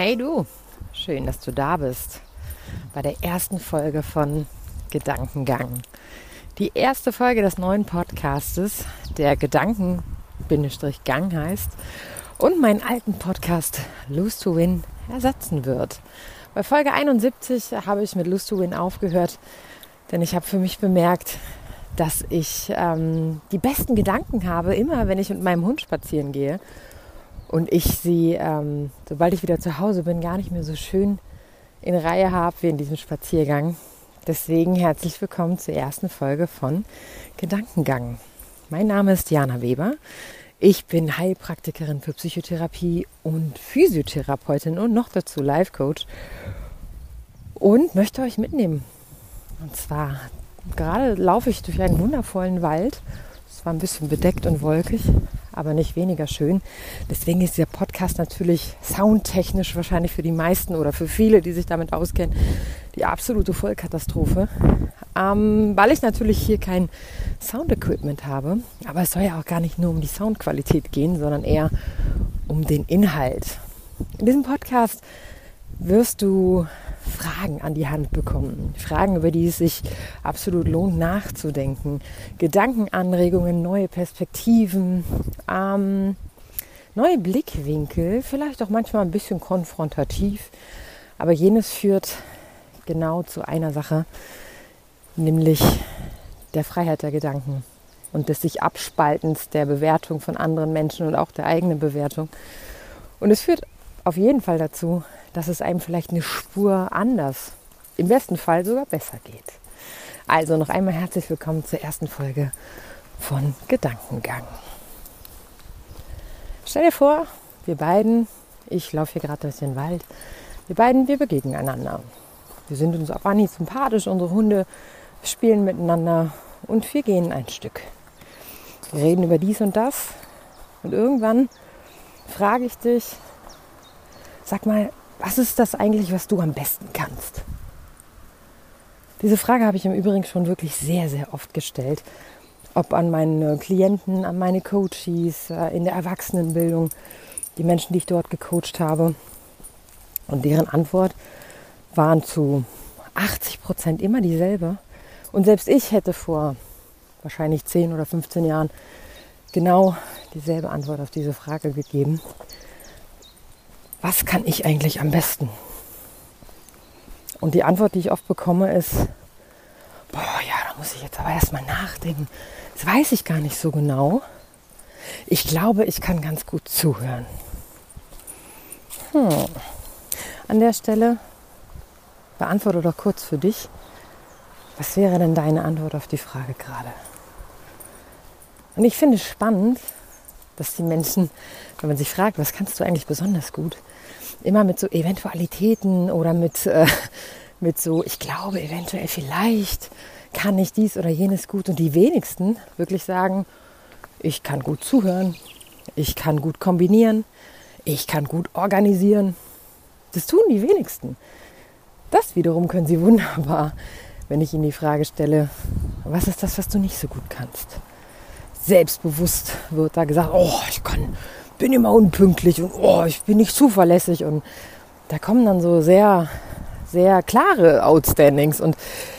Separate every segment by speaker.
Speaker 1: Hey du, schön, dass du da bist bei der ersten Folge von Gedankengang. Die erste Folge des neuen Podcastes, der Gedanken-Gang heißt und meinen alten Podcast Lose to Win ersetzen wird. Bei Folge 71 habe ich mit Lose to Win aufgehört, denn ich habe für mich bemerkt, dass ich ähm, die besten Gedanken habe, immer wenn ich mit meinem Hund spazieren gehe und ich sie, ähm, sobald ich wieder zu Hause bin, gar nicht mehr so schön in Reihe habe wie in diesem Spaziergang. Deswegen herzlich willkommen zur ersten Folge von Gedankengang. Mein Name ist Jana Weber. Ich bin Heilpraktikerin für Psychotherapie und Physiotherapeutin und noch dazu Life Coach und möchte euch mitnehmen. Und zwar gerade laufe ich durch einen wundervollen Wald. Es war ein bisschen bedeckt und wolkig, aber nicht weniger schön. Deswegen ist dieser Podcast natürlich soundtechnisch wahrscheinlich für die meisten oder für viele, die sich damit auskennen, die absolute Vollkatastrophe. Ähm, weil ich natürlich hier kein Soundequipment habe. Aber es soll ja auch gar nicht nur um die Soundqualität gehen, sondern eher um den Inhalt. In diesem Podcast wirst du Fragen an die Hand bekommen. Fragen, über die es sich absolut lohnt nachzudenken. Gedankenanregungen, neue Perspektiven, ähm, neue Blickwinkel, vielleicht auch manchmal ein bisschen konfrontativ. Aber jenes führt genau zu einer Sache, nämlich der Freiheit der Gedanken und des sich Abspaltens der Bewertung von anderen Menschen und auch der eigenen Bewertung. Und es führt auf jeden Fall dazu, dass es einem vielleicht eine Spur anders, im besten Fall sogar besser geht. Also noch einmal herzlich willkommen zur ersten Folge von Gedankengang. Stell dir vor, wir beiden, ich laufe hier gerade durch den Wald, wir beiden, wir begegnen einander. Wir sind uns auf Anhieb sympathisch, unsere Hunde spielen miteinander und wir gehen ein Stück. Wir reden über dies und das und irgendwann frage ich dich, sag mal, was ist das eigentlich, was du am besten kannst? Diese Frage habe ich im Übrigen schon wirklich sehr, sehr oft gestellt. Ob an meine Klienten, an meine Coaches, äh, in der Erwachsenenbildung, die Menschen, die ich dort gecoacht habe. Und deren Antwort waren zu 80 Prozent immer dieselbe. Und selbst ich hätte vor wahrscheinlich 10 oder 15 Jahren genau dieselbe Antwort auf diese Frage gegeben was kann ich eigentlich am besten? Und die Antwort, die ich oft bekomme, ist, boah, ja, da muss ich jetzt aber erstmal nachdenken. Das weiß ich gar nicht so genau. Ich glaube, ich kann ganz gut zuhören. Hm. An der Stelle beantworte doch kurz für dich, was wäre denn deine Antwort auf die Frage gerade? Und ich finde es spannend, dass die Menschen, wenn man sich fragt, was kannst du eigentlich besonders gut, immer mit so Eventualitäten oder mit, äh, mit so, ich glaube, eventuell vielleicht kann ich dies oder jenes gut. Und die wenigsten wirklich sagen, ich kann gut zuhören, ich kann gut kombinieren, ich kann gut organisieren. Das tun die wenigsten. Das wiederum können sie wunderbar, wenn ich ihnen die Frage stelle, was ist das, was du nicht so gut kannst? Selbstbewusst wird da gesagt, oh, ich kann bin immer unpünktlich und oh, ich bin nicht zuverlässig. Und da kommen dann so sehr, sehr klare Outstandings. Und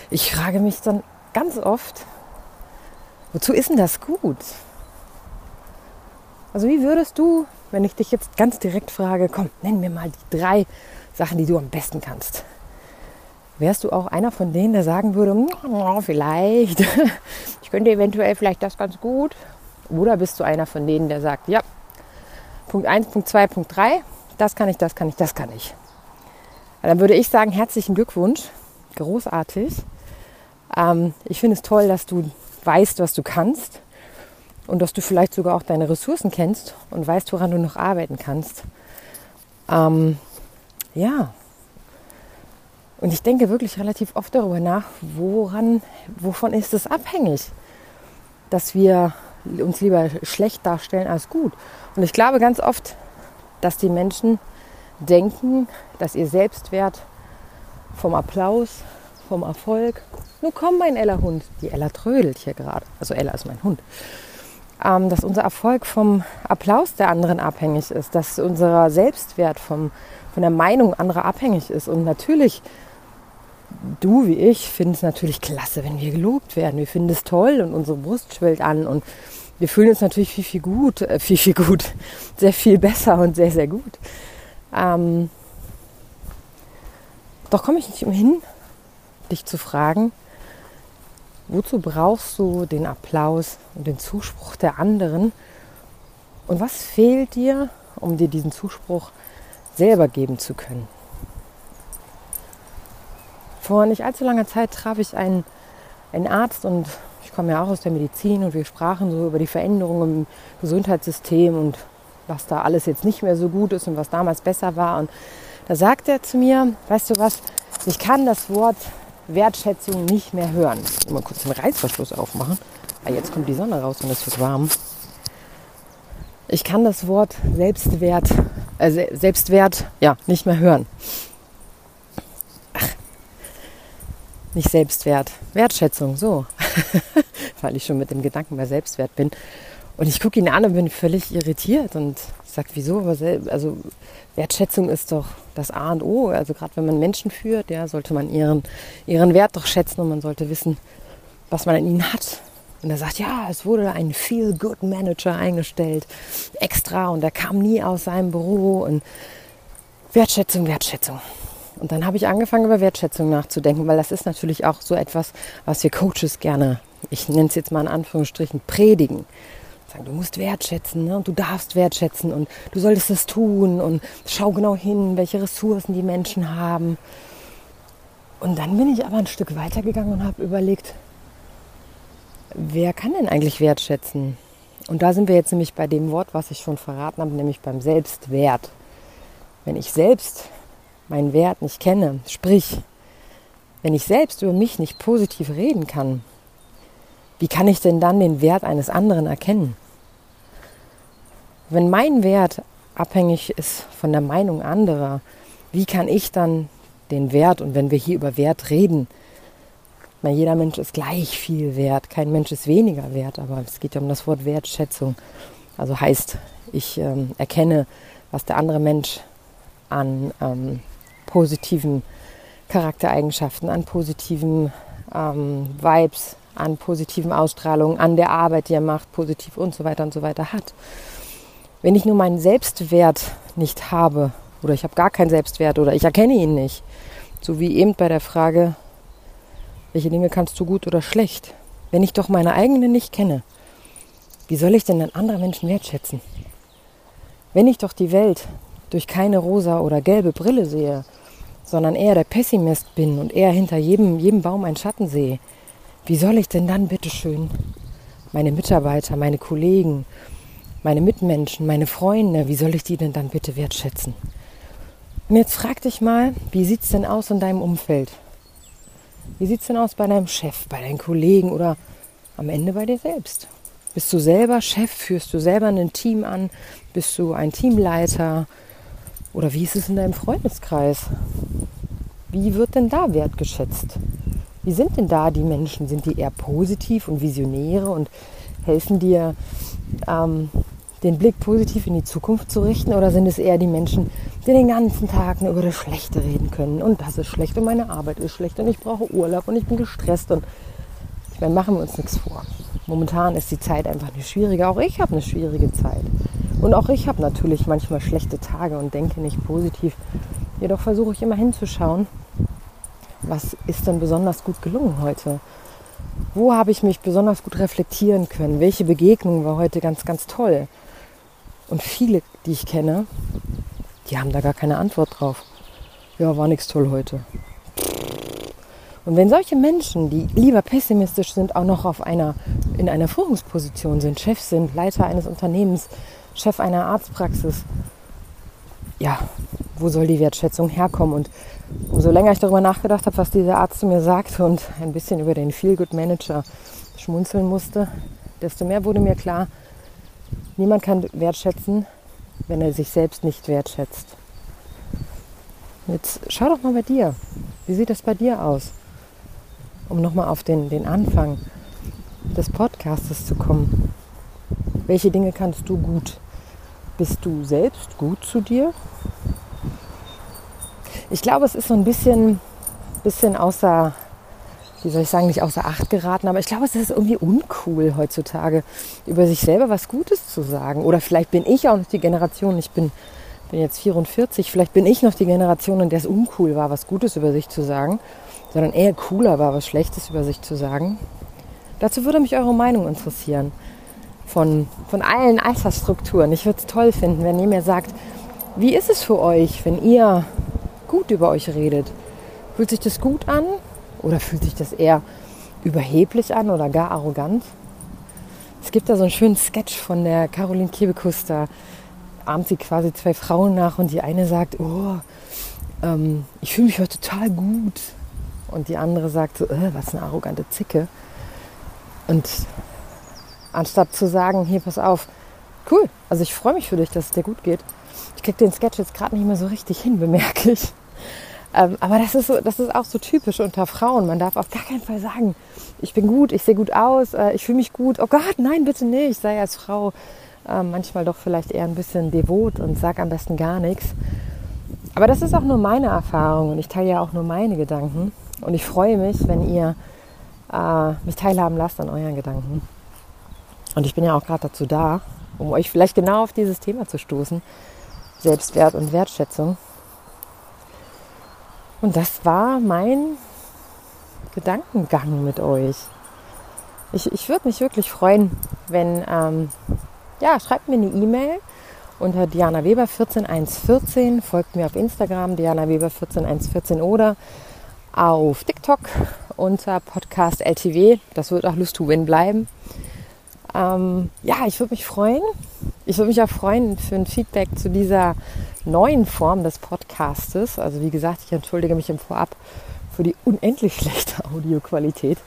Speaker 1: ich frage mich dann ganz oft, wozu ist denn das gut? Also wie würdest du, wenn ich dich jetzt ganz direkt frage, komm, nenn mir mal die drei Sachen, die du am besten kannst. Wärst du auch einer von denen, der sagen würde, oh, vielleicht, ich könnte eventuell vielleicht das ganz gut? Oder bist du einer von denen, der sagt, ja, Punkt 1, Punkt 2, Punkt 3. Das kann ich, das kann ich, das kann ich. Dann würde ich sagen, herzlichen Glückwunsch. Großartig. Ähm, ich finde es toll, dass du weißt, was du kannst und dass du vielleicht sogar auch deine Ressourcen kennst und weißt, woran du noch arbeiten kannst. Ähm, ja. Und ich denke wirklich relativ oft darüber nach, woran, wovon ist es abhängig, dass wir uns lieber schlecht darstellen als gut. Und ich glaube ganz oft, dass die Menschen denken, dass ihr Selbstwert vom Applaus, vom Erfolg. Nun komm, mein Ella-Hund. Die Ella trödelt hier gerade. Also Ella ist mein Hund. Ähm, dass unser Erfolg vom Applaus der anderen abhängig ist, dass unser Selbstwert vom, von der Meinung anderer abhängig ist. Und natürlich, du wie ich, finden es natürlich klasse, wenn wir gelobt werden. Wir finden es toll und unsere Brust schwillt an und wir fühlen uns natürlich viel, viel gut, äh, viel, viel gut, sehr viel besser und sehr, sehr gut. Ähm, doch komme ich nicht umhin, dich zu fragen, wozu brauchst du den Applaus und den Zuspruch der anderen? Und was fehlt dir, um dir diesen Zuspruch selber geben zu können? Vor nicht allzu langer Zeit traf ich einen, einen Arzt und ich komme ja auch aus der Medizin und wir sprachen so über die Veränderungen im Gesundheitssystem und was da alles jetzt nicht mehr so gut ist und was damals besser war. Und da sagt er zu mir, weißt du was, ich kann das Wort Wertschätzung nicht mehr hören. Mal kurz den Reißverschluss aufmachen. Ah, jetzt kommt die Sonne raus und es wird warm. Ich kann das Wort Selbstwert, äh, Selbstwert, ja, nicht mehr hören. Nicht Selbstwert, Wertschätzung, so. Weil ich schon mit dem Gedanken bei Selbstwert bin. Und ich gucke ihn an und bin völlig irritiert und sage, wieso? Also Wertschätzung ist doch das A und O. Also gerade wenn man Menschen führt, ja, sollte man ihren, ihren Wert doch schätzen und man sollte wissen, was man an ihnen hat. Und er sagt, ja, es wurde ein Feel-Good-Manager eingestellt, extra, und er kam nie aus seinem Büro. Und Wertschätzung, Wertschätzung. Und dann habe ich angefangen, über Wertschätzung nachzudenken, weil das ist natürlich auch so etwas, was wir Coaches gerne, ich nenne es jetzt mal in Anführungsstrichen, predigen sagen, du musst wertschätzen ne? und du darfst wertschätzen und du solltest es tun und schau genau hin, welche Ressourcen die Menschen haben. Und dann bin ich aber ein Stück weiter gegangen und habe überlegt, wer kann denn eigentlich wertschätzen? Und da sind wir jetzt nämlich bei dem Wort, was ich schon verraten habe, nämlich beim Selbstwert. Wenn ich selbst meinen Wert nicht kenne, sprich, wenn ich selbst über mich nicht positiv reden kann, wie kann ich denn dann den Wert eines anderen erkennen? Wenn mein Wert abhängig ist von der Meinung anderer, wie kann ich dann den Wert, und wenn wir hier über Wert reden, weil jeder Mensch ist gleich viel wert, kein Mensch ist weniger wert, aber es geht ja um das Wort Wertschätzung. Also heißt, ich ähm, erkenne, was der andere Mensch an ähm, positiven Charaktereigenschaften, an positiven ähm, Vibes, an positiven Ausstrahlungen, an der Arbeit, die er macht, positiv und so weiter und so weiter hat. Wenn ich nur meinen Selbstwert nicht habe oder ich habe gar keinen Selbstwert oder ich erkenne ihn nicht, so wie eben bei der Frage, welche Dinge kannst du gut oder schlecht, wenn ich doch meine eigenen nicht kenne, wie soll ich denn dann andere Menschen wertschätzen? Wenn ich doch die Welt durch keine rosa oder gelbe Brille sehe, sondern eher der Pessimist bin und eher hinter jedem, jedem Baum einen Schatten sehe, wie soll ich denn dann bitteschön meine Mitarbeiter, meine Kollegen, meine Mitmenschen, meine Freunde, wie soll ich die denn dann bitte wertschätzen? Und jetzt frag dich mal, wie sieht es denn aus in deinem Umfeld? Wie sieht es denn aus bei deinem Chef, bei deinen Kollegen oder am Ende bei dir selbst? Bist du selber Chef? Führst du selber ein Team an? Bist du ein Teamleiter? Oder wie ist es in deinem Freundeskreis? Wie wird denn da wertgeschätzt? Wie sind denn da die Menschen? Sind die eher positiv und Visionäre und helfen dir, ähm, den Blick positiv in die Zukunft zu richten? Oder sind es eher die Menschen, die den ganzen Tag nur über das Schlechte reden können? Und das ist schlecht und meine Arbeit ist schlecht und ich brauche Urlaub und ich bin gestresst. Und ich meine, machen wir uns nichts vor. Momentan ist die Zeit einfach eine schwierige. Auch ich habe eine schwierige Zeit. Und auch ich habe natürlich manchmal schlechte Tage und denke nicht positiv. Jedoch versuche ich immer hinzuschauen was ist denn besonders gut gelungen heute? Wo habe ich mich besonders gut reflektieren können? Welche Begegnung war heute ganz, ganz toll? Und viele, die ich kenne, die haben da gar keine Antwort drauf. Ja, war nichts toll heute. Und wenn solche Menschen, die lieber pessimistisch sind, auch noch auf einer, in einer Führungsposition sind, Chef sind, Leiter eines Unternehmens, Chef einer Arztpraxis, ja, wo soll die Wertschätzung herkommen? Und umso länger ich darüber nachgedacht habe, was dieser Arzt zu mir sagte und ein bisschen über den Feel Good Manager schmunzeln musste, desto mehr wurde mir klar, niemand kann wertschätzen, wenn er sich selbst nicht wertschätzt. Jetzt schau doch mal bei dir. Wie sieht das bei dir aus? um nochmal auf den, den Anfang des Podcastes zu kommen. Welche Dinge kannst du gut? Bist du selbst gut zu dir? Ich glaube, es ist so ein bisschen, bisschen außer, wie soll ich sagen, nicht außer Acht geraten, aber ich glaube, es ist irgendwie uncool heutzutage, über sich selber was Gutes zu sagen. Oder vielleicht bin ich auch noch die Generation, ich bin, bin jetzt 44, vielleicht bin ich noch die Generation, in der es uncool war, was Gutes über sich zu sagen, sondern eher cooler war, was Schlechtes über sich zu sagen. Dazu würde mich eure Meinung interessieren. Von, von allen Altersstrukturen. Ich würde es toll finden, wenn ihr mir sagt, wie ist es für euch, wenn ihr gut über euch redet? Fühlt sich das gut an oder fühlt sich das eher überheblich an oder gar arrogant? Es gibt da so einen schönen Sketch von der Caroline Kebekus, da ahmt sie quasi zwei Frauen nach und die eine sagt, oh, ähm, ich fühle mich heute total gut. Und die andere sagt so, äh, was eine arrogante Zicke. Und anstatt zu sagen, hier, pass auf, cool, also ich freue mich für dich, dass es dir gut geht. Ich kriege den Sketch jetzt gerade nicht mehr so richtig hin, bemerke ich. Ähm, aber das ist, so, das ist auch so typisch unter Frauen. Man darf auf gar keinen Fall sagen, ich bin gut, ich sehe gut aus, äh, ich fühle mich gut. Oh Gott, nein, bitte nicht. Ich sei als Frau äh, manchmal doch vielleicht eher ein bisschen devot und sage am besten gar nichts. Aber das ist auch nur meine Erfahrung und ich teile ja auch nur meine Gedanken. Und ich freue mich, wenn ihr äh, mich teilhaben lasst an euren Gedanken. Und ich bin ja auch gerade dazu da, um euch vielleicht genau auf dieses Thema zu stoßen. Selbstwert und Wertschätzung. Und das war mein Gedankengang mit euch. Ich, ich würde mich wirklich freuen, wenn, ähm, ja, schreibt mir eine E-Mail unter Diana Weber 14114, folgt mir auf Instagram Diana Weber 14114 oder auf TikTok unter Podcast LTW. Das wird auch Lust to Win bleiben. Ähm, ja, ich würde mich freuen. Ich würde mich auch freuen für ein Feedback zu dieser neuen Form des Podcastes. Also wie gesagt, ich entschuldige mich im Vorab für die unendlich schlechte Audioqualität.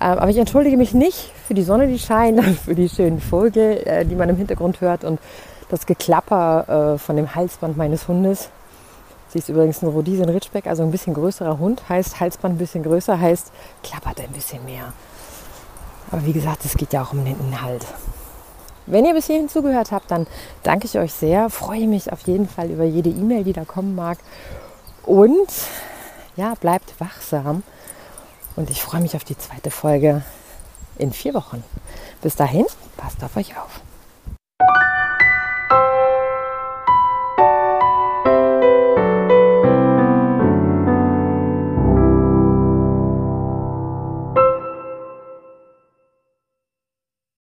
Speaker 1: Ähm, aber ich entschuldige mich nicht für die Sonne, die scheint, für die schönen Vögel, äh, die man im Hintergrund hört und das Geklapper äh, von dem Halsband meines Hundes. Sie ist übrigens ein Rhodesian Ridgeback, also ein bisschen größerer Hund. Heißt Halsband ein bisschen größer, heißt klappert ein bisschen mehr. Aber wie gesagt, es geht ja auch um den Inhalt. Wenn ihr bis hierhin zugehört habt, dann danke ich euch sehr. Freue mich auf jeden Fall über jede E-Mail, die da kommen mag. Und ja, bleibt wachsam. Und ich freue mich auf die zweite Folge in vier Wochen. Bis dahin, passt auf euch auf.